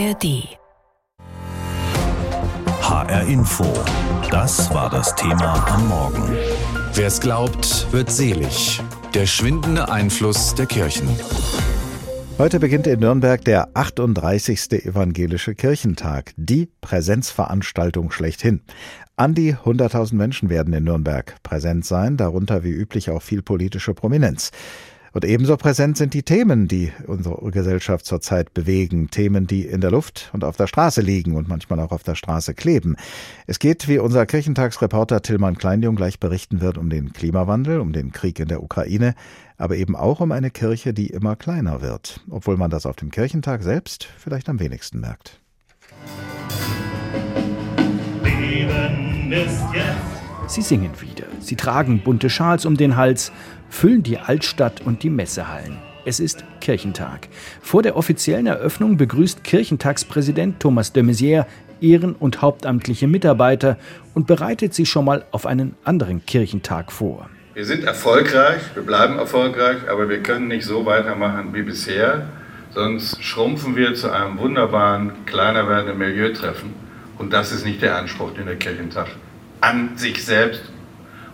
ARD. HR Info. Das war das Thema am Morgen. Wer es glaubt, wird selig. Der schwindende Einfluss der Kirchen. Heute beginnt in Nürnberg der 38. Evangelische Kirchentag, die Präsenzveranstaltung schlechthin. An die 100.000 Menschen werden in Nürnberg präsent sein, darunter wie üblich auch viel politische Prominenz. Und ebenso präsent sind die Themen, die unsere Gesellschaft zurzeit bewegen, Themen, die in der Luft und auf der Straße liegen und manchmal auch auf der Straße kleben. Es geht, wie unser Kirchentagsreporter Tillmann Kleinjung gleich berichten wird, um den Klimawandel, um den Krieg in der Ukraine, aber eben auch um eine Kirche, die immer kleiner wird, obwohl man das auf dem Kirchentag selbst vielleicht am wenigsten merkt. Leben ist jetzt. Sie singen wieder. Sie tragen bunte Schals um den Hals, füllen die Altstadt und die Messehallen. Es ist Kirchentag. Vor der offiziellen Eröffnung begrüßt Kirchentagspräsident Thomas de Maizière Ehren- und hauptamtliche Mitarbeiter und bereitet sie schon mal auf einen anderen Kirchentag vor. Wir sind erfolgreich, wir bleiben erfolgreich, aber wir können nicht so weitermachen wie bisher, sonst schrumpfen wir zu einem wunderbaren, kleiner werdenden Milieutreffen. Und das ist nicht der Anspruch, den der Kirchentag an sich selbst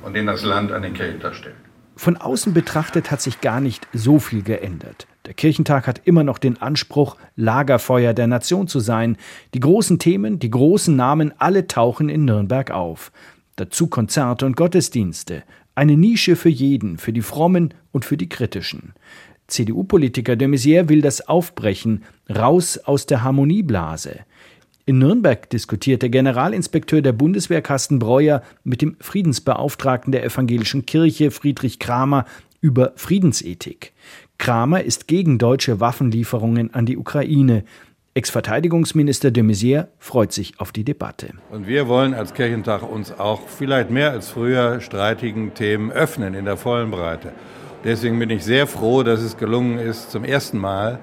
und den das Land an den Kirchentag stellt. Von außen betrachtet hat sich gar nicht so viel geändert. Der Kirchentag hat immer noch den Anspruch, Lagerfeuer der Nation zu sein. Die großen Themen, die großen Namen, alle tauchen in Nürnberg auf. Dazu Konzerte und Gottesdienste. Eine Nische für jeden, für die Frommen und für die Kritischen. CDU-Politiker de Maizière will das aufbrechen, raus aus der Harmonieblase. In Nürnberg diskutiert der Generalinspekteur der Bundeswehr Carsten Breuer mit dem Friedensbeauftragten der evangelischen Kirche Friedrich Kramer über Friedensethik. Kramer ist gegen deutsche Waffenlieferungen an die Ukraine. Ex-Verteidigungsminister de Maizière freut sich auf die Debatte. Und wir wollen als Kirchentag uns auch vielleicht mehr als früher streitigen Themen öffnen in der vollen Breite. Deswegen bin ich sehr froh, dass es gelungen ist, zum ersten Mal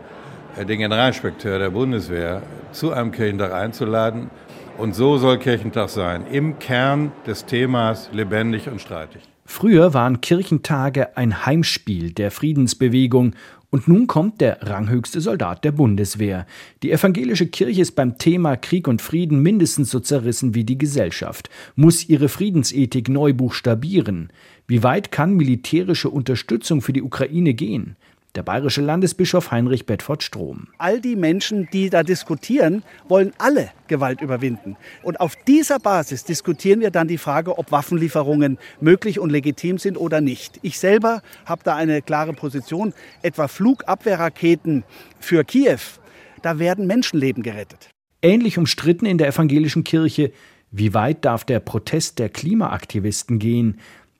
den Generalinspekteur der Bundeswehr zu einem Kirchentag einzuladen. Und so soll Kirchentag sein, im Kern des Themas lebendig und streitig. Früher waren Kirchentage ein Heimspiel der Friedensbewegung und nun kommt der ranghöchste Soldat der Bundeswehr. Die evangelische Kirche ist beim Thema Krieg und Frieden mindestens so zerrissen wie die Gesellschaft, muss ihre Friedensethik neu buchstabieren. Wie weit kann militärische Unterstützung für die Ukraine gehen? Der bayerische Landesbischof Heinrich Bedford Strom. All die Menschen, die da diskutieren, wollen alle Gewalt überwinden. Und auf dieser Basis diskutieren wir dann die Frage, ob Waffenlieferungen möglich und legitim sind oder nicht. Ich selber habe da eine klare Position. Etwa Flugabwehrraketen für Kiew, da werden Menschenleben gerettet. Ähnlich umstritten in der evangelischen Kirche, wie weit darf der Protest der Klimaaktivisten gehen?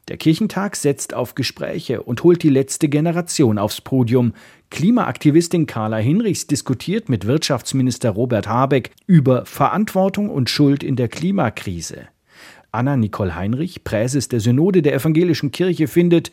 Der Kirchentag setzt auf Gespräche und holt die letzte Generation aufs Podium. Klimaaktivistin Carla Hinrichs diskutiert mit Wirtschaftsminister Robert Habeck über Verantwortung und Schuld in der Klimakrise. Anna Nicole Heinrich, Präses der Synode der Evangelischen Kirche, findet,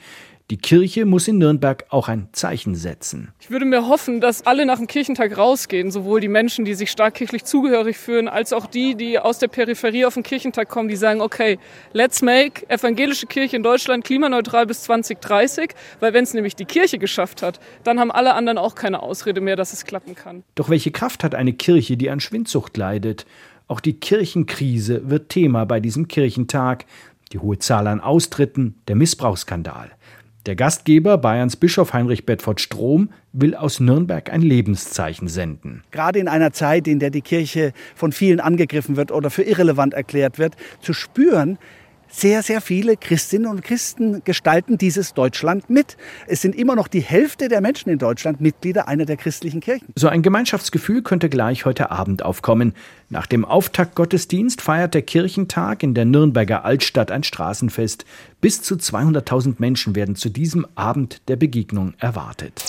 die Kirche muss in Nürnberg auch ein Zeichen setzen. Ich würde mir hoffen, dass alle nach dem Kirchentag rausgehen, sowohl die Menschen, die sich stark kirchlich zugehörig fühlen, als auch die, die aus der Peripherie auf den Kirchentag kommen, die sagen, okay, let's make evangelische Kirche in Deutschland klimaneutral bis 2030, weil wenn es nämlich die Kirche geschafft hat, dann haben alle anderen auch keine Ausrede mehr, dass es klappen kann. Doch welche Kraft hat eine Kirche, die an Schwindsucht leidet? Auch die Kirchenkrise wird Thema bei diesem Kirchentag. Die hohe Zahl an Austritten, der Missbrauchsskandal. Der Gastgeber, Bayerns Bischof Heinrich Bedford Strom, will aus Nürnberg ein Lebenszeichen senden. Gerade in einer Zeit, in der die Kirche von vielen angegriffen wird oder für irrelevant erklärt wird, zu spüren, sehr, sehr viele Christinnen und Christen gestalten dieses Deutschland mit. Es sind immer noch die Hälfte der Menschen in Deutschland Mitglieder einer der christlichen Kirchen. So ein Gemeinschaftsgefühl könnte gleich heute Abend aufkommen. Nach dem Auftaktgottesdienst feiert der Kirchentag in der Nürnberger Altstadt ein Straßenfest. Bis zu 200.000 Menschen werden zu diesem Abend der Begegnung erwartet.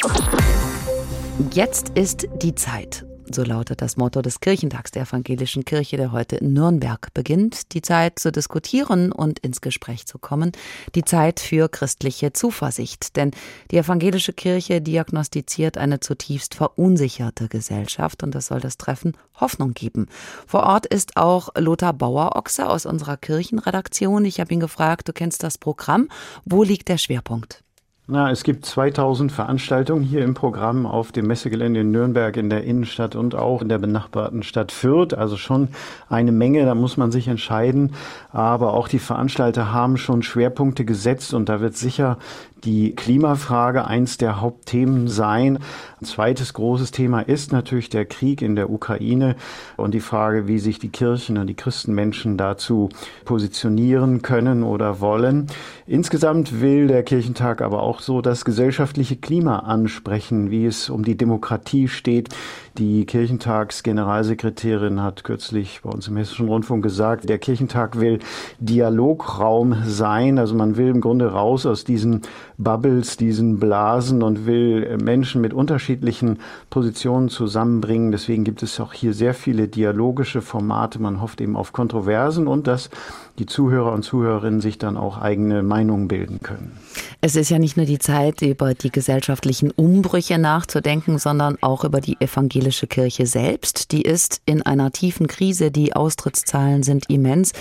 Jetzt ist die Zeit. So lautet das Motto des Kirchentags der Evangelischen Kirche, der heute in Nürnberg beginnt. Die Zeit zu diskutieren und ins Gespräch zu kommen. Die Zeit für christliche Zuversicht. Denn die Evangelische Kirche diagnostiziert eine zutiefst verunsicherte Gesellschaft und das soll das Treffen Hoffnung geben. Vor Ort ist auch Lothar Bauer-Ochse aus unserer Kirchenredaktion. Ich habe ihn gefragt, du kennst das Programm. Wo liegt der Schwerpunkt? Na, es gibt 2000 Veranstaltungen hier im Programm auf dem Messegelände in Nürnberg, in der Innenstadt und auch in der benachbarten Stadt Fürth. Also schon eine Menge, da muss man sich entscheiden. Aber auch die Veranstalter haben schon Schwerpunkte gesetzt und da wird sicher die Klimafrage eins der Hauptthemen sein. Ein zweites großes Thema ist natürlich der Krieg in der Ukraine und die Frage, wie sich die Kirchen und die Christenmenschen dazu positionieren können oder wollen. Insgesamt will der Kirchentag aber auch so das gesellschaftliche Klima ansprechen, wie es um die Demokratie steht. Die Kirchentagsgeneralsekretärin hat kürzlich bei uns im Hessischen Rundfunk gesagt, der Kirchentag will Dialograum sein. Also man will im Grunde raus aus diesen Bubbles, diesen Blasen und will Menschen mit unterschiedlichen Positionen zusammenbringen. Deswegen gibt es auch hier sehr viele dialogische Formate. Man hofft eben auf Kontroversen und dass die Zuhörer und Zuhörerinnen sich dann auch eigene Meinungen bilden können. Es ist ja nicht nur die Zeit, über die gesellschaftlichen Umbrüche nachzudenken, sondern auch über die evangelische Kirche selbst. Die ist in einer tiefen Krise. Die Austrittszahlen sind immens.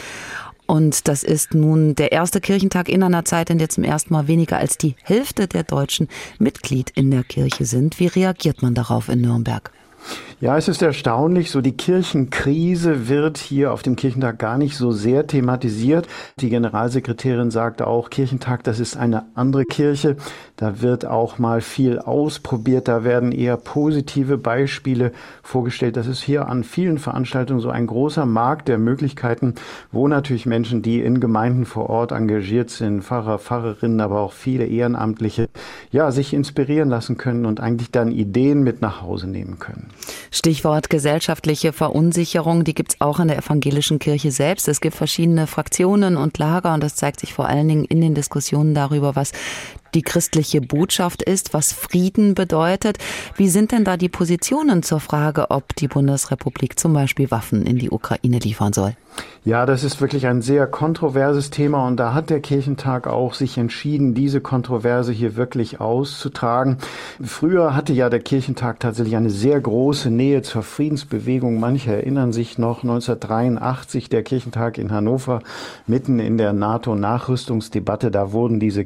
Und das ist nun der erste Kirchentag in einer Zeit, in der zum ersten Mal weniger als die Hälfte der Deutschen Mitglied in der Kirche sind. Wie reagiert man darauf in Nürnberg? Ja, es ist erstaunlich, so die Kirchenkrise wird hier auf dem Kirchentag gar nicht so sehr thematisiert. Die Generalsekretärin sagte auch, Kirchentag, das ist eine andere Kirche. Da wird auch mal viel ausprobiert. Da werden eher positive Beispiele vorgestellt. Das ist hier an vielen Veranstaltungen so ein großer Markt der Möglichkeiten, wo natürlich Menschen, die in Gemeinden vor Ort engagiert sind, Pfarrer, Pfarrerinnen, aber auch viele Ehrenamtliche, ja, sich inspirieren lassen können und eigentlich dann Ideen mit nach Hause nehmen können. Stichwort gesellschaftliche Verunsicherung, die gibt es auch in der evangelischen Kirche selbst. Es gibt verschiedene Fraktionen und Lager und das zeigt sich vor allen Dingen in den Diskussionen darüber, was die christliche Botschaft ist, was Frieden bedeutet. Wie sind denn da die Positionen zur Frage, ob die Bundesrepublik zum Beispiel Waffen in die Ukraine liefern soll? Ja, das ist wirklich ein sehr kontroverses Thema und da hat der Kirchentag auch sich entschieden, diese Kontroverse hier wirklich auszutragen. Früher hatte ja der Kirchentag tatsächlich eine sehr große Nähe zur Friedensbewegung. Manche erinnern sich noch 1983 der Kirchentag in Hannover mitten in der NATO-Nachrüstungsdebatte. Da wurden diese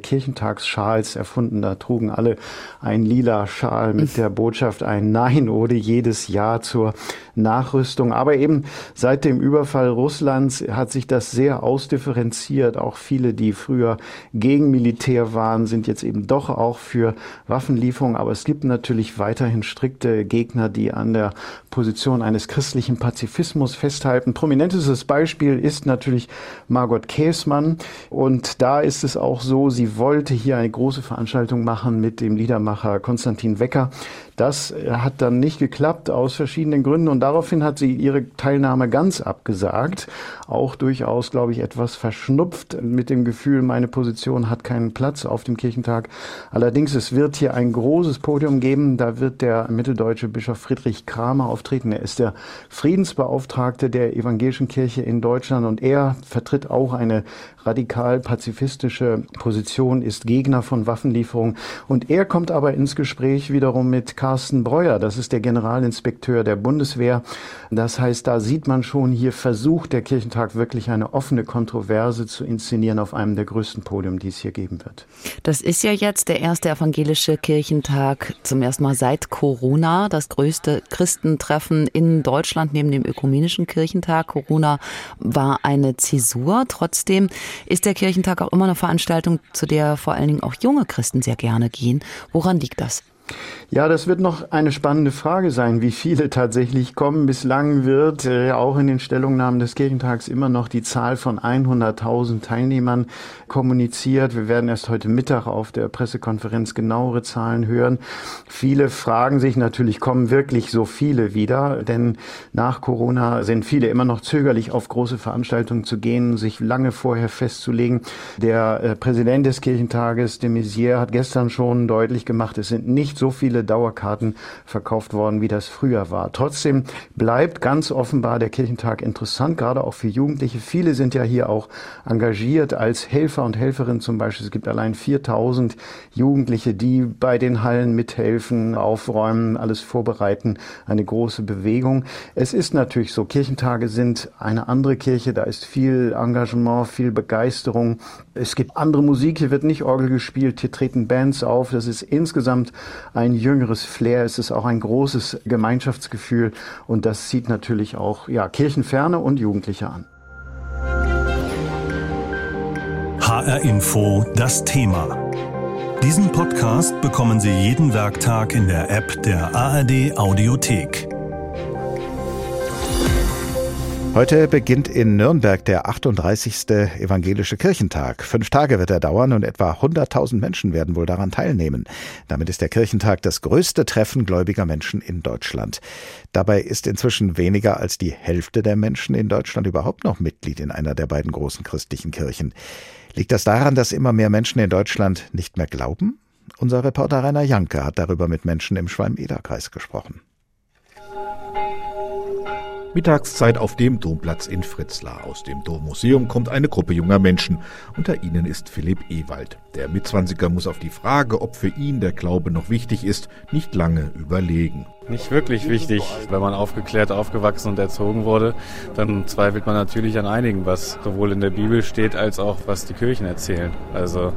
Kirchentagsschals erfunden. Da trugen alle ein lila Schal mit der Botschaft ein Nein oder jedes Ja zur Nachrüstung. Aber eben seit dem Überfall Russlands hat sich das sehr ausdifferenziert. Auch viele, die früher gegen Militär waren, sind jetzt eben doch auch für Waffenlieferungen. Aber es gibt natürlich weiterhin strikte Gegner, die an der Position eines christlichen Pazifismus festhalten. Prominentestes Beispiel ist natürlich Margot Käßmann. Und da ist es auch so, sie wollte hier eine große Veranstaltung machen mit dem Liedermacher Konstantin Wecker. Das hat dann nicht geklappt aus verschiedenen Gründen und daraufhin hat sie ihre Teilnahme ganz abgesagt. Auch durchaus, glaube ich, etwas verschnupft mit dem Gefühl, meine Position hat keinen Platz auf dem Kirchentag. Allerdings, es wird hier ein großes Podium geben. Da wird der mitteldeutsche Bischof Friedrich Kramer auftreten. Er ist der Friedensbeauftragte der evangelischen Kirche in Deutschland und er vertritt auch eine radikal pazifistische Position, ist Gegner von Waffenlieferungen. Und er kommt aber ins Gespräch wiederum mit Carsten Breuer. Das ist der Generalinspekteur der Bundeswehr. Das heißt, da sieht man schon, hier versucht der Kirchentag wirklich eine offene Kontroverse zu inszenieren auf einem der größten Podium, die es hier geben wird. Das ist ja jetzt der erste evangelische Kirchentag zum ersten Mal seit Corona, das größte Christentreffen in Deutschland neben dem ökumenischen Kirchentag. Corona war eine Zäsur. Trotzdem ist der Kirchentag auch immer eine Veranstaltung, zu der vor allen Dingen auch junge Christen sehr gerne gehen. Woran liegt das? Ja, das wird noch eine spannende Frage sein, wie viele tatsächlich kommen. Bislang wird äh, auch in den Stellungnahmen des Kirchentags immer noch die Zahl von 100.000 Teilnehmern kommuniziert. Wir werden erst heute Mittag auf der Pressekonferenz genauere Zahlen hören. Viele fragen sich natürlich, kommen wirklich so viele wieder? Denn nach Corona sind viele immer noch zögerlich, auf große Veranstaltungen zu gehen, sich lange vorher festzulegen. Der äh, Präsident des Kirchentages, de Maizière, hat gestern schon deutlich gemacht, es sind nicht nicht so viele Dauerkarten verkauft worden, wie das früher war. Trotzdem bleibt ganz offenbar der Kirchentag interessant, gerade auch für Jugendliche. Viele sind ja hier auch engagiert als Helfer und Helferinnen zum Beispiel. Es gibt allein 4000 Jugendliche, die bei den Hallen mithelfen, aufräumen, alles vorbereiten. Eine große Bewegung. Es ist natürlich so, Kirchentage sind eine andere Kirche, da ist viel Engagement, viel Begeisterung. Es gibt andere Musik, hier wird nicht Orgel gespielt, hier treten Bands auf. Das ist insgesamt ein jüngeres Flair, es ist auch ein großes Gemeinschaftsgefühl und das zieht natürlich auch ja, Kirchenferne und Jugendliche an. HR Info das Thema. Diesen Podcast bekommen Sie jeden Werktag in der App der ARD Audiothek. Heute beginnt in Nürnberg der 38. Evangelische Kirchentag. Fünf Tage wird er dauern und etwa 100.000 Menschen werden wohl daran teilnehmen. Damit ist der Kirchentag das größte Treffen gläubiger Menschen in Deutschland. Dabei ist inzwischen weniger als die Hälfte der Menschen in Deutschland überhaupt noch Mitglied in einer der beiden großen christlichen Kirchen. Liegt das daran, dass immer mehr Menschen in Deutschland nicht mehr glauben? Unser Reporter Rainer Janke hat darüber mit Menschen im Schwalm-Eder-Kreis gesprochen. Mittagszeit auf dem Domplatz in Fritzlar. Aus dem Dommuseum kommt eine Gruppe junger Menschen. Unter ihnen ist Philipp Ewald. Der Mitzwanziger muss auf die Frage, ob für ihn der Glaube noch wichtig ist, nicht lange überlegen. Nicht wirklich wichtig. Wenn man aufgeklärt, aufgewachsen und erzogen wurde, dann zweifelt man natürlich an einigen, was sowohl in der Bibel steht, als auch was die Kirchen erzählen. Also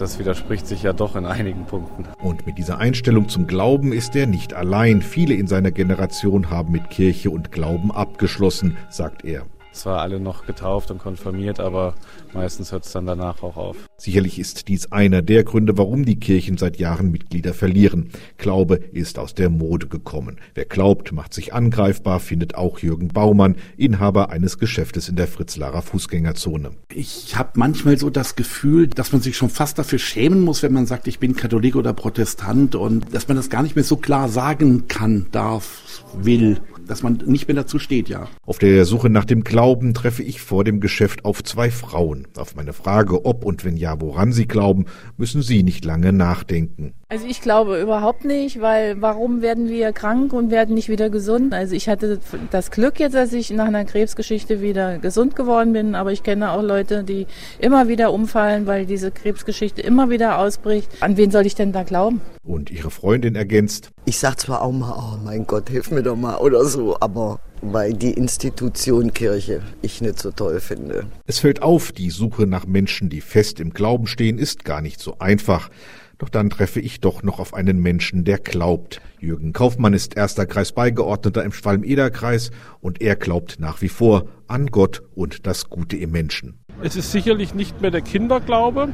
das widerspricht sich ja doch in einigen Punkten. Und mit dieser Einstellung zum Glauben ist er nicht allein. Viele in seiner Generation haben mit Kirche und Glauben abgeschlossen, sagt er zwar alle noch getauft und konfirmiert, aber meistens hört es dann danach auch auf. Sicherlich ist dies einer der Gründe, warum die Kirchen seit Jahren Mitglieder verlieren. Glaube ist aus der Mode gekommen. Wer glaubt, macht sich angreifbar, findet auch Jürgen Baumann, Inhaber eines Geschäftes in der Fritzlarer Fußgängerzone. Ich habe manchmal so das Gefühl, dass man sich schon fast dafür schämen muss, wenn man sagt, ich bin Katholik oder Protestant und dass man das gar nicht mehr so klar sagen kann, darf, will dass man nicht mehr dazu steht, ja. Auf der Suche nach dem Glauben treffe ich vor dem Geschäft auf zwei Frauen. Auf meine Frage, ob und wenn ja, woran sie glauben, müssen sie nicht lange nachdenken. Also ich glaube überhaupt nicht, weil warum werden wir krank und werden nicht wieder gesund? Also ich hatte das Glück jetzt, dass ich nach einer Krebsgeschichte wieder gesund geworden bin, aber ich kenne auch Leute, die immer wieder umfallen, weil diese Krebsgeschichte immer wieder ausbricht. An wen soll ich denn da glauben? Und ihre Freundin ergänzt. Ich sag zwar auch mal, oh mein Gott, hilf mir doch mal oder so, aber weil die Institution Kirche ich nicht so toll finde. Es fällt auf, die Suche nach Menschen, die fest im Glauben stehen, ist gar nicht so einfach. Doch dann treffe ich doch noch auf einen Menschen, der glaubt. Jürgen Kaufmann ist erster Kreisbeigeordneter im Schwalm-Eder-Kreis und er glaubt nach wie vor an Gott und das Gute im Menschen. Es ist sicherlich nicht mehr der Kinderglaube,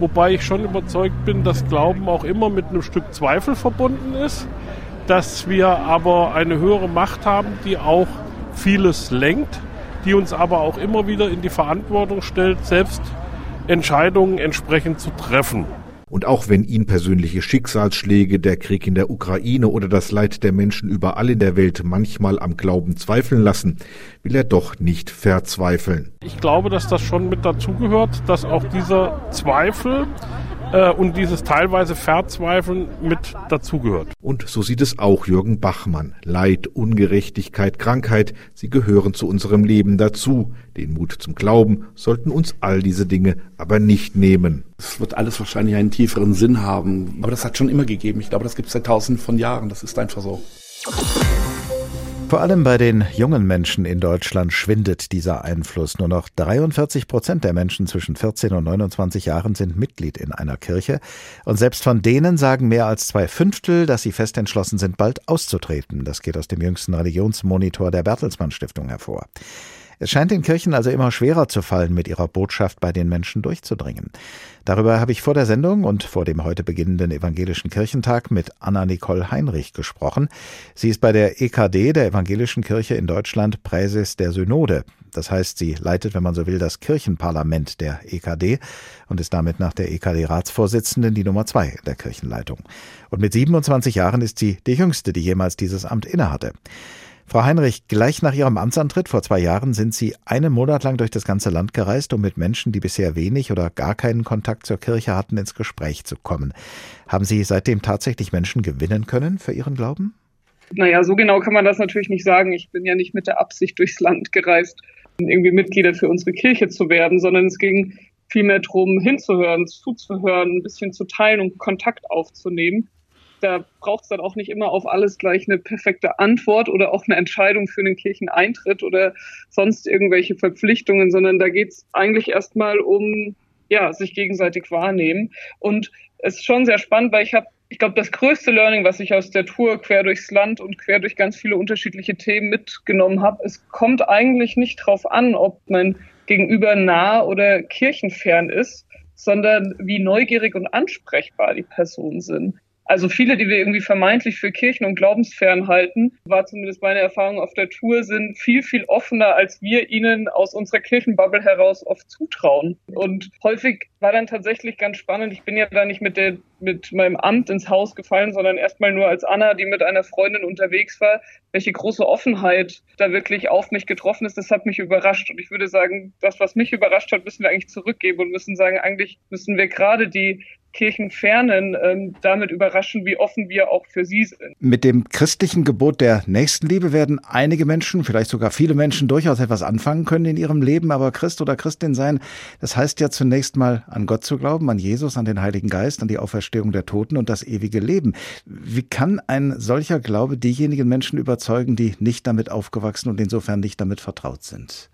wobei ich schon überzeugt bin, dass Glauben auch immer mit einem Stück Zweifel verbunden ist, dass wir aber eine höhere Macht haben, die auch vieles lenkt, die uns aber auch immer wieder in die Verantwortung stellt, selbst Entscheidungen entsprechend zu treffen. Und auch wenn ihn persönliche Schicksalsschläge, der Krieg in der Ukraine oder das Leid der Menschen überall in der Welt manchmal am Glauben zweifeln lassen, will er doch nicht verzweifeln. Ich glaube, dass das schon mit dazugehört, dass auch dieser Zweifel äh, und dieses teilweise Verzweifeln mit dazugehört. Und so sieht es auch Jürgen Bachmann. Leid, Ungerechtigkeit, Krankheit, sie gehören zu unserem Leben dazu. Den Mut zum Glauben sollten uns all diese Dinge aber nicht nehmen. Es wird alles wahrscheinlich einen tieferen Sinn haben. Aber das hat schon immer gegeben. Ich glaube, das gibt es seit tausenden von Jahren. Das ist einfach so. Vor allem bei den jungen Menschen in Deutschland schwindet dieser Einfluss. Nur noch 43 Prozent der Menschen zwischen 14 und 29 Jahren sind Mitglied in einer Kirche. Und selbst von denen sagen mehr als zwei Fünftel, dass sie fest entschlossen sind, bald auszutreten. Das geht aus dem jüngsten Religionsmonitor der Bertelsmann Stiftung hervor. Es scheint den Kirchen also immer schwerer zu fallen, mit ihrer Botschaft bei den Menschen durchzudringen. Darüber habe ich vor der Sendung und vor dem heute beginnenden Evangelischen Kirchentag mit Anna-Nicole Heinrich gesprochen. Sie ist bei der EKD, der Evangelischen Kirche in Deutschland, Präses der Synode. Das heißt, sie leitet, wenn man so will, das Kirchenparlament der EKD und ist damit nach der EKD-Ratsvorsitzenden die Nummer zwei der Kirchenleitung. Und mit 27 Jahren ist sie die jüngste, die jemals dieses Amt innehatte. Frau Heinrich, gleich nach Ihrem Amtsantritt vor zwei Jahren sind Sie einen Monat lang durch das ganze Land gereist, um mit Menschen, die bisher wenig oder gar keinen Kontakt zur Kirche hatten, ins Gespräch zu kommen. Haben Sie seitdem tatsächlich Menschen gewinnen können für Ihren Glauben? Naja, so genau kann man das natürlich nicht sagen. Ich bin ja nicht mit der Absicht durchs Land gereist, irgendwie Mitglieder für unsere Kirche zu werden, sondern es ging vielmehr darum, hinzuhören, zuzuhören, ein bisschen zu teilen und Kontakt aufzunehmen da braucht es dann auch nicht immer auf alles gleich eine perfekte Antwort oder auch eine Entscheidung für einen Kircheneintritt oder sonst irgendwelche Verpflichtungen, sondern da geht es eigentlich erstmal um ja, sich gegenseitig wahrnehmen. Und es ist schon sehr spannend, weil ich habe, ich glaube, das größte Learning, was ich aus der Tour quer durchs Land und quer durch ganz viele unterschiedliche Themen mitgenommen habe, es kommt eigentlich nicht drauf an, ob man gegenüber nah oder kirchenfern ist, sondern wie neugierig und ansprechbar die Personen sind. Also viele, die wir irgendwie vermeintlich für Kirchen- und Glaubensfern halten, war zumindest meine Erfahrung auf der Tour, sind viel, viel offener, als wir ihnen aus unserer Kirchenbubble heraus oft zutrauen. Und häufig war dann tatsächlich ganz spannend. Ich bin ja da nicht mit der, mit meinem Amt ins Haus gefallen, sondern erstmal nur als Anna, die mit einer Freundin unterwegs war, welche große Offenheit da wirklich auf mich getroffen ist. Das hat mich überrascht. Und ich würde sagen, das, was mich überrascht hat, müssen wir eigentlich zurückgeben und müssen sagen, eigentlich müssen wir gerade die Kirchenfernen ähm, damit überraschen, wie offen wir auch für sie sind. Mit dem christlichen Gebot der Nächstenliebe werden einige Menschen, vielleicht sogar viele Menschen, durchaus etwas anfangen können in ihrem Leben, aber Christ oder Christin sein, das heißt ja zunächst mal an Gott zu glauben, an Jesus, an den Heiligen Geist, an die Auferstehung der Toten und das ewige Leben. Wie kann ein solcher Glaube diejenigen Menschen überzeugen, die nicht damit aufgewachsen und insofern nicht damit vertraut sind?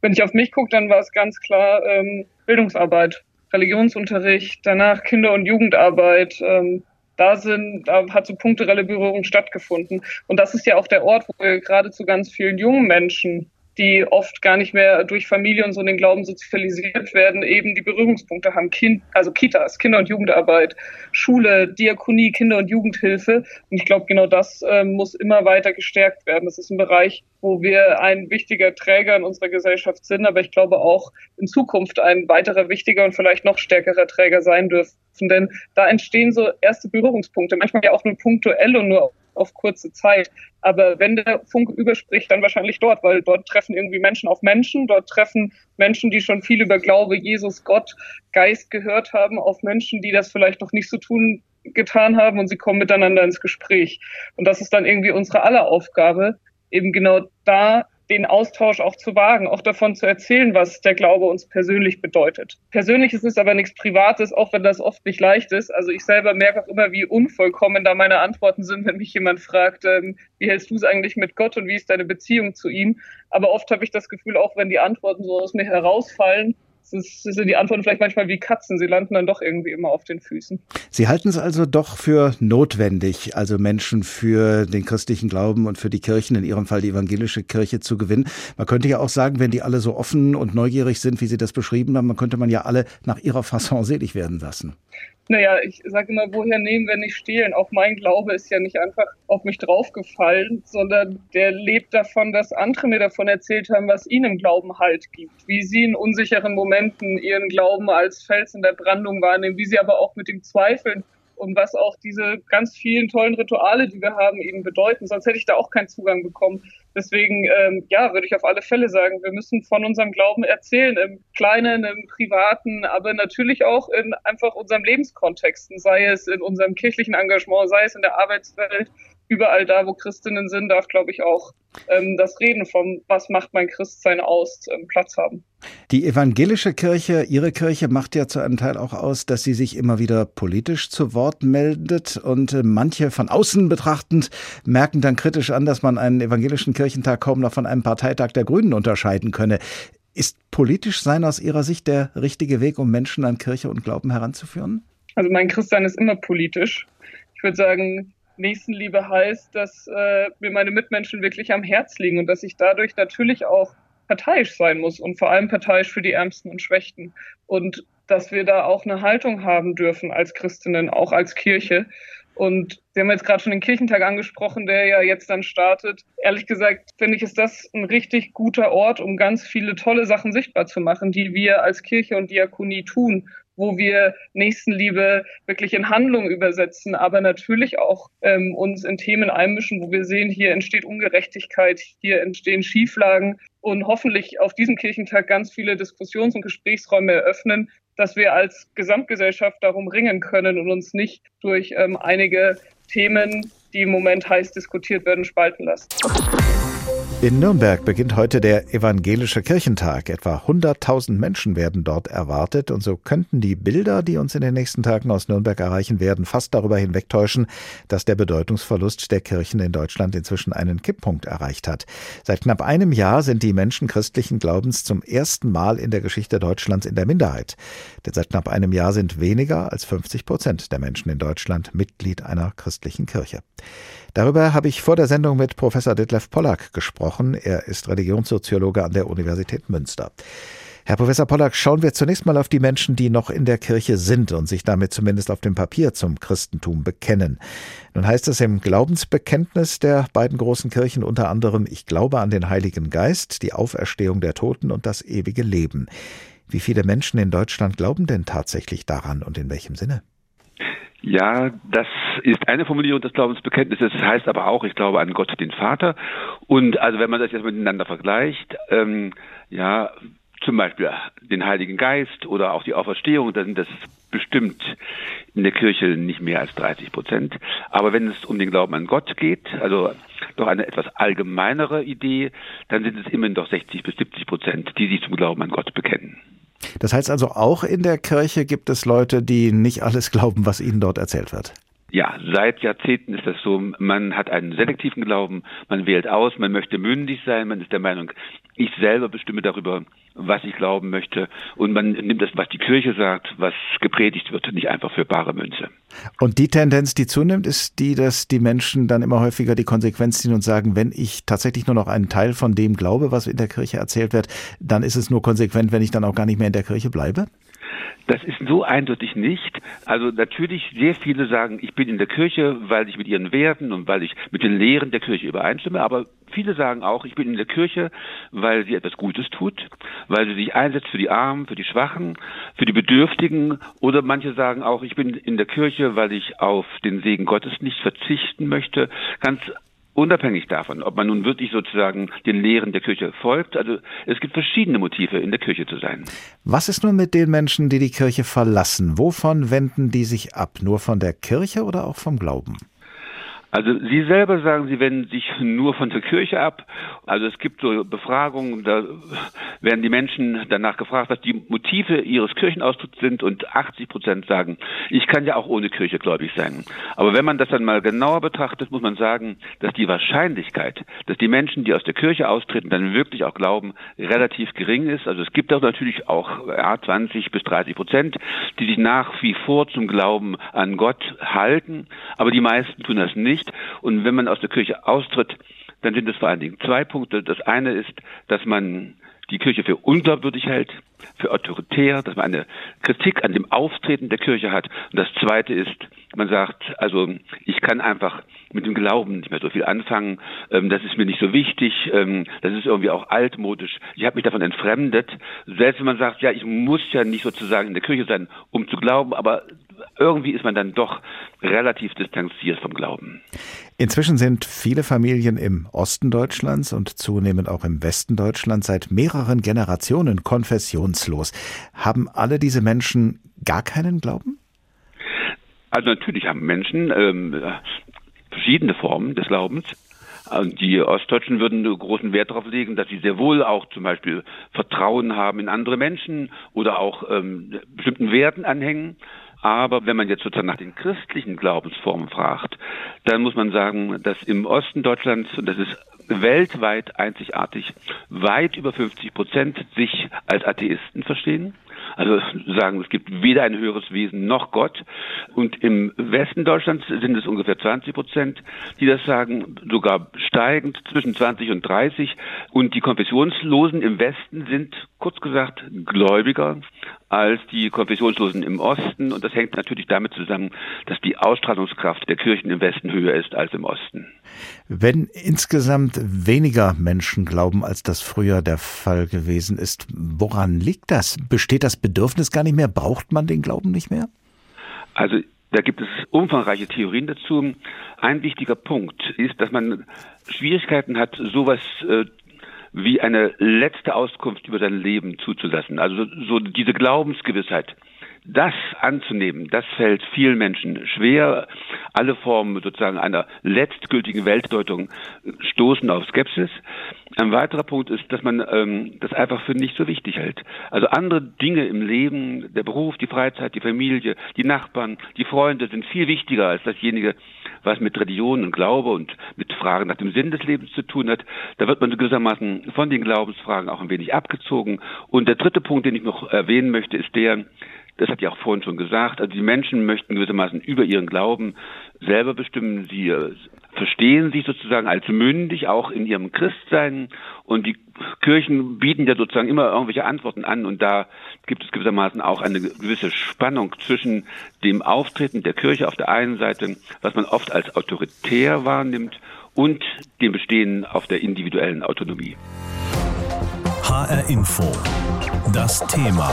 Wenn ich auf mich gucke, dann war es ganz klar ähm, Bildungsarbeit. Religionsunterricht, danach Kinder- und Jugendarbeit. Ähm, da sind, da hat so punktuelle Berührung stattgefunden. Und das ist ja auch der Ort, wo wir gerade zu ganz vielen jungen Menschen die oft gar nicht mehr durch Familie und so in den Glauben sozialisiert werden, eben die Berührungspunkte haben. Kind, also Kitas, Kinder- und Jugendarbeit, Schule, Diakonie, Kinder- und Jugendhilfe. Und ich glaube, genau das äh, muss immer weiter gestärkt werden. Das ist ein Bereich, wo wir ein wichtiger Träger in unserer Gesellschaft sind, aber ich glaube auch in Zukunft ein weiterer wichtiger und vielleicht noch stärkerer Träger sein dürfen. Denn da entstehen so erste Berührungspunkte, manchmal ja auch nur punktuell und nur auf kurze Zeit. Aber wenn der Funk überspricht, dann wahrscheinlich dort, weil dort treffen irgendwie Menschen auf Menschen, dort treffen Menschen, die schon viel über Glaube, Jesus, Gott, Geist gehört haben, auf Menschen, die das vielleicht noch nicht so tun getan haben und sie kommen miteinander ins Gespräch. Und das ist dann irgendwie unsere aller Aufgabe, eben genau da den Austausch auch zu wagen, auch davon zu erzählen, was der Glaube uns persönlich bedeutet. Persönlich ist aber nichts Privates, auch wenn das oft nicht leicht ist. Also ich selber merke auch immer, wie unvollkommen da meine Antworten sind, wenn mich jemand fragt, ähm, wie hältst du es eigentlich mit Gott und wie ist deine Beziehung zu ihm? Aber oft habe ich das Gefühl, auch wenn die Antworten so aus mir herausfallen, das sind die Antworten vielleicht manchmal wie Katzen. Sie landen dann doch irgendwie immer auf den Füßen. Sie halten es also doch für notwendig, also Menschen für den christlichen Glauben und für die Kirchen, in Ihrem Fall die evangelische Kirche, zu gewinnen. Man könnte ja auch sagen, wenn die alle so offen und neugierig sind, wie Sie das beschrieben haben, dann könnte man ja alle nach ihrer Fasson selig werden lassen naja, ich sage immer, woher nehmen, wenn nicht stehlen? Auch mein Glaube ist ja nicht einfach auf mich draufgefallen, sondern der lebt davon, dass andere mir davon erzählt haben, was ihnen Glauben Halt gibt, wie sie in unsicheren Momenten ihren Glauben als Fels in der Brandung wahrnehmen, wie sie aber auch mit dem Zweifeln und was auch diese ganz vielen tollen Rituale, die wir haben, eben bedeuten. Sonst hätte ich da auch keinen Zugang bekommen. Deswegen, ähm, ja, würde ich auf alle Fälle sagen, wir müssen von unserem Glauben erzählen, im Kleinen, im Privaten, aber natürlich auch in einfach unserem Lebenskontexten, sei es in unserem kirchlichen Engagement, sei es in der Arbeitswelt, überall da, wo Christinnen sind, darf, glaube ich, auch ähm, das Reden vom, was macht mein Christsein aus, ähm, Platz haben. Die evangelische Kirche, Ihre Kirche, macht ja zu einem Teil auch aus, dass sie sich immer wieder politisch zu Wort meldet und äh, manche von außen betrachtend merken dann kritisch an, dass man einen evangelischen Kirchentag kaum noch von einem Parteitag der Grünen unterscheiden könne. Ist politisch sein aus Ihrer Sicht der richtige Weg, um Menschen an Kirche und Glauben heranzuführen? Also mein Christsein ist immer politisch. Ich würde sagen, Nächstenliebe heißt, dass äh, mir meine Mitmenschen wirklich am Herz liegen und dass ich dadurch natürlich auch parteiisch sein muss und vor allem parteiisch für die Ärmsten und Schwächten. Und dass wir da auch eine Haltung haben dürfen als Christinnen, auch als Kirche. Und Sie haben jetzt gerade schon den Kirchentag angesprochen, der ja jetzt dann startet. Ehrlich gesagt, finde ich, ist das ein richtig guter Ort, um ganz viele tolle Sachen sichtbar zu machen, die wir als Kirche und Diakonie tun wo wir Nächstenliebe wirklich in Handlung übersetzen, aber natürlich auch ähm, uns in Themen einmischen, wo wir sehen, hier entsteht Ungerechtigkeit, hier entstehen Schieflagen und hoffentlich auf diesem Kirchentag ganz viele Diskussions- und Gesprächsräume eröffnen, dass wir als Gesamtgesellschaft darum ringen können und uns nicht durch ähm, einige Themen, die im Moment heiß diskutiert werden, spalten lassen. In Nürnberg beginnt heute der Evangelische Kirchentag. Etwa 100.000 Menschen werden dort erwartet und so könnten die Bilder, die uns in den nächsten Tagen aus Nürnberg erreichen werden, fast darüber hinwegtäuschen, dass der Bedeutungsverlust der Kirchen in Deutschland inzwischen einen Kipppunkt erreicht hat. Seit knapp einem Jahr sind die Menschen christlichen Glaubens zum ersten Mal in der Geschichte Deutschlands in der Minderheit. Denn seit knapp einem Jahr sind weniger als 50 Prozent der Menschen in Deutschland Mitglied einer christlichen Kirche. Darüber habe ich vor der Sendung mit Professor Detlef Pollack gesprochen. Er ist Religionssoziologe an der Universität Münster. Herr Professor Pollack, schauen wir zunächst mal auf die Menschen, die noch in der Kirche sind und sich damit zumindest auf dem Papier zum Christentum bekennen. Nun heißt es im Glaubensbekenntnis der beiden großen Kirchen unter anderem, ich glaube an den Heiligen Geist, die Auferstehung der Toten und das ewige Leben. Wie viele Menschen in Deutschland glauben denn tatsächlich daran und in welchem Sinne? Ja, das ist eine Formulierung des Glaubensbekenntnisses, das heißt aber auch, ich glaube an Gott, den Vater. Und also wenn man das jetzt miteinander vergleicht, ähm, ja, zum Beispiel den Heiligen Geist oder auch die Auferstehung, dann sind das bestimmt in der Kirche nicht mehr als 30 Prozent. Aber wenn es um den Glauben an Gott geht, also doch eine etwas allgemeinere Idee, dann sind es immerhin doch 60 bis 70 Prozent, die sich zum Glauben an Gott bekennen. Das heißt also, auch in der Kirche gibt es Leute, die nicht alles glauben, was ihnen dort erzählt wird. Ja, seit Jahrzehnten ist das so. Man hat einen selektiven Glauben, man wählt aus, man möchte mündig sein, man ist der Meinung, ich selber bestimme darüber, was ich glauben möchte. Und man nimmt das, was die Kirche sagt, was gepredigt wird, nicht einfach für bare Münze. Und die Tendenz, die zunimmt, ist die, dass die Menschen dann immer häufiger die Konsequenz ziehen und sagen, wenn ich tatsächlich nur noch einen Teil von dem glaube, was in der Kirche erzählt wird, dann ist es nur konsequent, wenn ich dann auch gar nicht mehr in der Kirche bleibe? Das ist so eindeutig nicht. Also natürlich, sehr viele sagen, ich bin in der Kirche, weil ich mit ihren Werten und weil ich mit den Lehren der Kirche übereinstimme. Aber viele sagen auch, ich bin in der Kirche, weil sie etwas Gutes tut, weil sie sich einsetzt für die Armen, für die Schwachen, für die Bedürftigen. Oder manche sagen auch, ich bin in der Kirche, weil ich auf den Segen Gottes nicht verzichten möchte. Ganz unabhängig davon, ob man nun wirklich sozusagen den Lehren der Kirche folgt. Also es gibt verschiedene Motive, in der Kirche zu sein. Was ist nun mit den Menschen, die die Kirche verlassen? Wovon wenden die sich ab? Nur von der Kirche oder auch vom Glauben? Also Sie selber sagen, Sie wenden sich nur von der Kirche ab. Also es gibt so Befragungen, da werden die Menschen danach gefragt, was die Motive ihres Kirchenaustritts sind und 80 Prozent sagen, ich kann ja auch ohne Kirche gläubig sein. Aber wenn man das dann mal genauer betrachtet, muss man sagen, dass die Wahrscheinlichkeit, dass die Menschen, die aus der Kirche austreten, dann wirklich auch glauben, relativ gering ist. Also es gibt auch natürlich auch ja, 20 bis 30 Prozent, die sich nach wie vor zum Glauben an Gott halten, aber die meisten tun das nicht nicht. Und wenn man aus der Kirche austritt, dann sind es vor allen Dingen zwei Punkte. Das eine ist, dass man die Kirche für unglaubwürdig hält, für autoritär, dass man eine Kritik an dem Auftreten der Kirche hat. Und das Zweite ist, man sagt, also ich kann einfach mit dem Glauben nicht mehr so viel anfangen, ähm, das ist mir nicht so wichtig, ähm, das ist irgendwie auch altmodisch, ich habe mich davon entfremdet. Selbst wenn man sagt, ja, ich muss ja nicht sozusagen in der Kirche sein, um zu glauben, aber irgendwie ist man dann doch relativ distanziert vom Glauben. Inzwischen sind viele Familien im Osten Deutschlands und zunehmend auch im Westen Deutschlands seit mehreren Generationen konfessionslos. Haben alle diese Menschen gar keinen Glauben? Also natürlich haben Menschen ähm, verschiedene Formen des Glaubens. Die Ostdeutschen würden großen Wert darauf legen, dass sie sehr wohl auch zum Beispiel Vertrauen haben in andere Menschen oder auch ähm, bestimmten Werten anhängen. Aber wenn man jetzt sozusagen nach den christlichen Glaubensformen fragt, dann muss man sagen, dass im Osten Deutschlands, und das ist weltweit einzigartig, weit über 50 Prozent sich als Atheisten verstehen. Also sagen, es gibt weder ein höheres Wesen noch Gott. Und im Westen Deutschlands sind es ungefähr 20 Prozent, die das sagen, sogar steigend zwischen 20 und 30. Und die Konfessionslosen im Westen sind, kurz gesagt, Gläubiger, als die Konfessionslosen im Osten. Und das hängt natürlich damit zusammen, dass die Ausstrahlungskraft der Kirchen im Westen höher ist als im Osten. Wenn insgesamt weniger Menschen glauben, als das früher der Fall gewesen ist, woran liegt das? Besteht das Bedürfnis gar nicht mehr? Braucht man den Glauben nicht mehr? Also da gibt es umfangreiche Theorien dazu. Ein wichtiger Punkt ist, dass man Schwierigkeiten hat, sowas äh, wie eine letzte Auskunft über sein Leben zuzulassen. Also so diese Glaubensgewissheit das anzunehmen, das fällt vielen Menschen schwer. Alle Formen sozusagen einer letztgültigen Weltdeutung stoßen auf Skepsis. Ein weiterer Punkt ist, dass man ähm, das einfach für nicht so wichtig hält. Also andere Dinge im Leben, der Beruf, die Freizeit, die Familie, die Nachbarn, die Freunde sind viel wichtiger als dasjenige, was mit Religion und Glaube und mit Fragen nach dem Sinn des Lebens zu tun hat. Da wird man gewissermaßen von den Glaubensfragen auch ein wenig abgezogen. Und der dritte Punkt, den ich noch erwähnen möchte, ist der, das hat ja auch vorhin schon gesagt. Also die Menschen möchten gewissermaßen über ihren Glauben selber bestimmen. Sie äh, verstehen sich sozusagen als mündig, auch in ihrem Christsein. Und die Kirchen bieten ja sozusagen immer irgendwelche Antworten an. Und da gibt es gewissermaßen auch eine gewisse Spannung zwischen dem Auftreten der Kirche auf der einen Seite, was man oft als autoritär wahrnimmt, und dem Bestehen auf der individuellen Autonomie. HR Info. Das Thema.